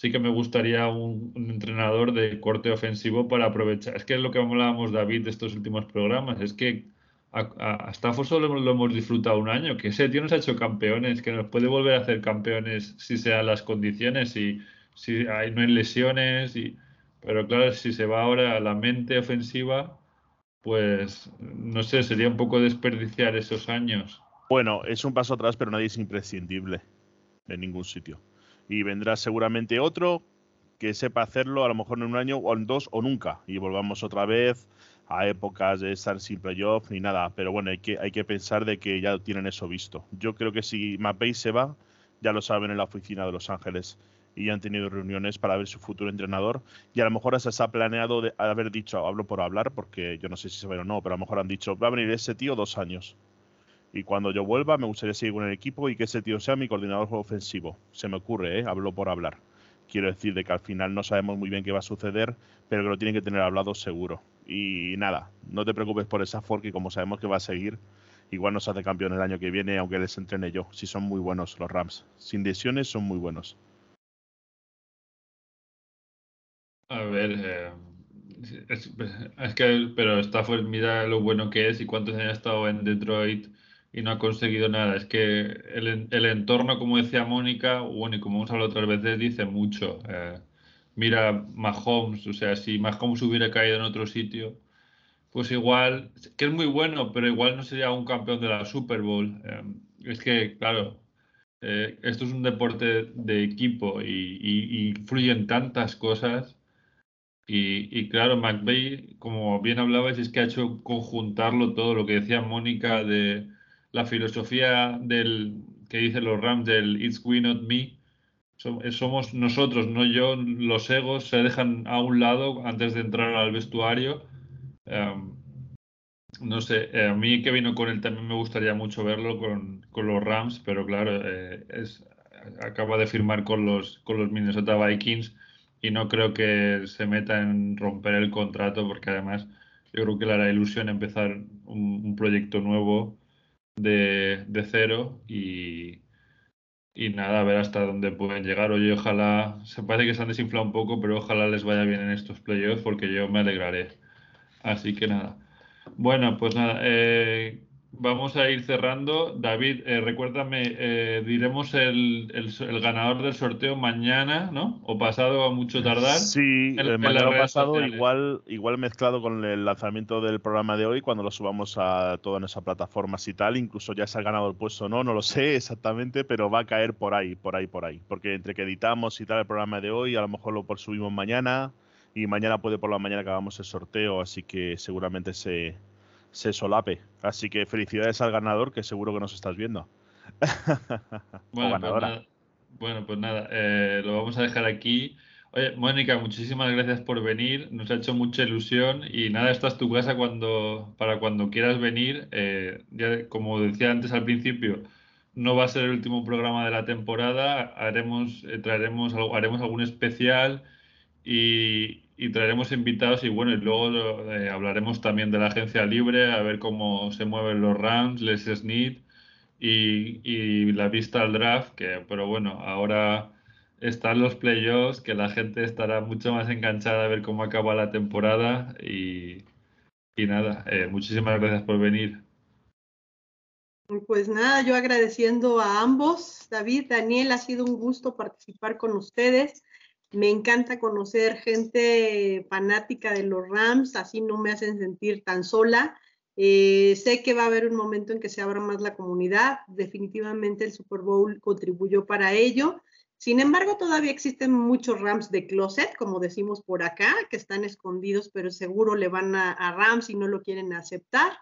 sí que me gustaría un, entrenador de corte ofensivo para aprovechar. Es que es lo que hablábamos, David, de estos últimos programas. Es que a, a solo lo hemos disfrutado un año, que ese tío nos ha hecho campeones, que nos puede volver a hacer campeones si sean las condiciones, y si hay, no hay lesiones, y, pero claro, si se va ahora a la mente ofensiva, pues no sé, sería un poco desperdiciar esos años. Bueno, es un paso atrás, pero nadie es imprescindible en ningún sitio. Y vendrá seguramente otro que sepa hacerlo, a lo mejor en un año o en dos o nunca, y volvamos otra vez a épocas de estar sin playoff ni nada. Pero bueno, hay que, hay que pensar de que ya tienen eso visto. Yo creo que si McVay se va, ya lo saben en la oficina de Los Ángeles y ya han tenido reuniones para ver su futuro entrenador. Y a lo mejor se ha planeado de haber dicho, hablo por hablar, porque yo no sé si se va o no, pero a lo mejor han dicho, va a venir ese tío dos años. Y cuando yo vuelva, me gustaría seguir con el equipo y que ese tío sea mi coordinador ofensivo. Se me ocurre, ¿eh? hablo por hablar. Quiero decir de que al final no sabemos muy bien qué va a suceder, pero que lo tienen que tener hablado seguro. Y nada, no te preocupes por esa y como sabemos que va a seguir, igual nos hace campeón el año que viene, aunque les entrene yo. Si son muy buenos los Rams. Sin lesiones son muy buenos. A ver, eh, es, es, que, pero Stafford mira lo bueno que es y cuántos años ha estado en Detroit y no ha conseguido nada. Es que el, el entorno, como decía Mónica, bueno, y como hemos hablado otras veces, dice mucho. Eh, mira Mahomes, o sea, si Mahomes hubiera caído en otro sitio, pues igual, que es muy bueno, pero igual no sería un campeón de la Super Bowl. Eh, es que, claro, eh, esto es un deporte de equipo y, y, y fluyen tantas cosas. Y, y, claro, McVeigh, como bien hablabais, es que ha hecho conjuntarlo todo, lo que decía Mónica de la filosofía del que dicen los Rams del It's we not me. Somos nosotros, no yo. Los egos se dejan a un lado antes de entrar al vestuario. Um, no sé, eh, a mí que vino con él también me gustaría mucho verlo con, con los Rams, pero claro, eh, es, acaba de firmar con los, con los Minnesota Vikings y no creo que se meta en romper el contrato porque además yo creo que le hará ilusión empezar un, un proyecto nuevo de, de cero y, y, nada, a ver hasta dónde pueden llegar. Oye, ojalá, se parece que se han desinflado un poco, pero ojalá les vaya bien en estos playoffs porque yo me alegraré. Así que nada. Bueno, pues nada, eh, vamos a ir cerrando. David, eh, recuérdame, eh, diremos el, el, el, ganador del sorteo mañana, ¿no? O pasado a mucho tardar. Sí, el mañana pasado, igual, igual mezclado con el lanzamiento del programa de hoy, cuando lo subamos a todas nuestras plataformas y tal. Incluso ya se ha ganado el puesto o no, no lo sé exactamente, pero va a caer por ahí, por ahí, por ahí. Porque entre que editamos y tal el programa de hoy, a lo mejor lo subimos mañana. Y mañana puede por la mañana que hagamos el sorteo, así que seguramente se, se solape. Así que felicidades al ganador, que seguro que nos estás viendo. *laughs* bueno, ganadora. Pues nada, bueno, pues nada, eh, lo vamos a dejar aquí. Oye, Mónica, muchísimas gracias por venir. Nos ha hecho mucha ilusión y nada, esta es tu casa cuando, para cuando quieras venir. Eh, ya, como decía antes al principio, no va a ser el último programa de la temporada. Haremos, eh, traeremos, haremos algún especial y, y traeremos invitados y bueno, y luego eh, hablaremos también de la agencia libre, a ver cómo se mueven los Rams, les Snead y, y, la vista al draft, que pero bueno, ahora están los playoffs, que la gente estará mucho más enganchada a ver cómo acaba la temporada y, y nada, eh, muchísimas gracias por venir. Pues nada, yo agradeciendo a ambos, David, Daniel, ha sido un gusto participar con ustedes. Me encanta conocer gente fanática de los Rams, así no me hacen sentir tan sola. Eh, sé que va a haber un momento en que se abra más la comunidad. Definitivamente el Super Bowl contribuyó para ello. Sin embargo, todavía existen muchos Rams de closet, como decimos por acá, que están escondidos, pero seguro le van a, Rams y no lo quieren aceptar,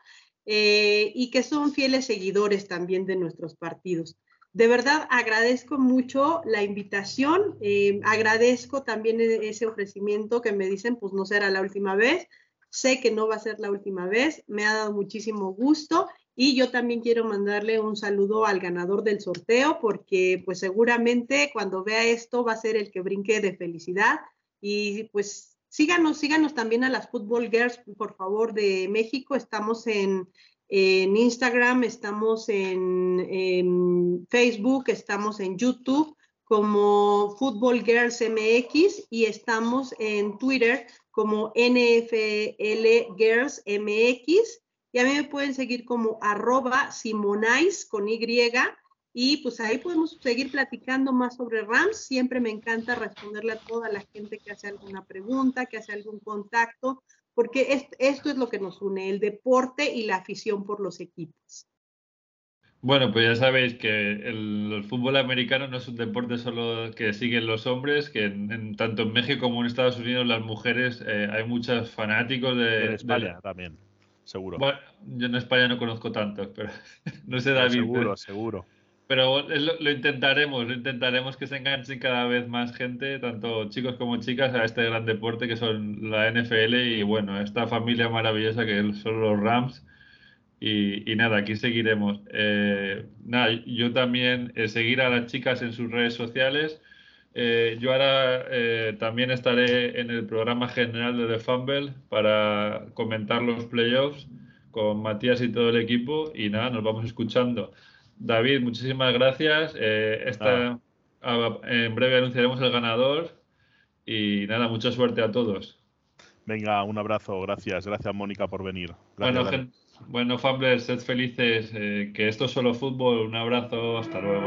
eh, y que son fieles seguidores también de nuestros partidos. De verdad, agradezco mucho la invitación, eh, agradezco también e-, ese ofrecimiento que me dicen, pues no será la última vez, sé que no va a ser la última vez, me ha dado muchísimo gusto y yo también quiero mandarle un saludo al ganador del sorteo porque pues seguramente cuando vea esto va a ser el que brinque de felicidad. Y pues síganos, síganos también a las Football Girls, por favor, de México. Estamos en, Instagram, estamos en, Facebook, estamos en YouTube como Football Girls MX y estamos en Twitter como NFL Girls MX y a mí me pueden seguir como arroba simonais con Y y pues ahí podemos seguir platicando más sobre Rams. Siempre me encanta responderle a toda la gente que hace alguna pregunta, que hace algún contacto, porque esto es lo que nos une, el deporte y la afición por los equipos. Bueno, pues ya sabéis que el, fútbol americano no es un deporte solo que siguen los hombres, que en, tanto en México como en Estados Unidos las mujeres eh, hay muchos fanáticos de... En España también seguro. Bueno, yo en España no conozco tantos, pero *laughs* no sé David. Seguro, seguro. Pero lo, intentaremos, lo intentaremos que se enganchen cada vez más gente, tanto chicos como chicas, a este gran deporte que son la NFL y bueno, esta familia maravillosa que son los Rams. Y, nada, aquí seguiremos. Eh, nada, yo también eh, seguir a las chicas en sus redes sociales. Eh, yo ahora eh, también estaré en el programa general de The Fumble para comentar los playoffs con Matías y todo el equipo. Y nada, nos vamos escuchando. David, muchísimas gracias. Eh, esta, en breve anunciaremos el ganador. Y nada, mucha suerte a todos. Venga, un abrazo. Gracias. Gracias, Mónica, por venir. bueno, bueno, Fumblers, sed felices. que esto es solo fútbol. Un abrazo. Hasta luego.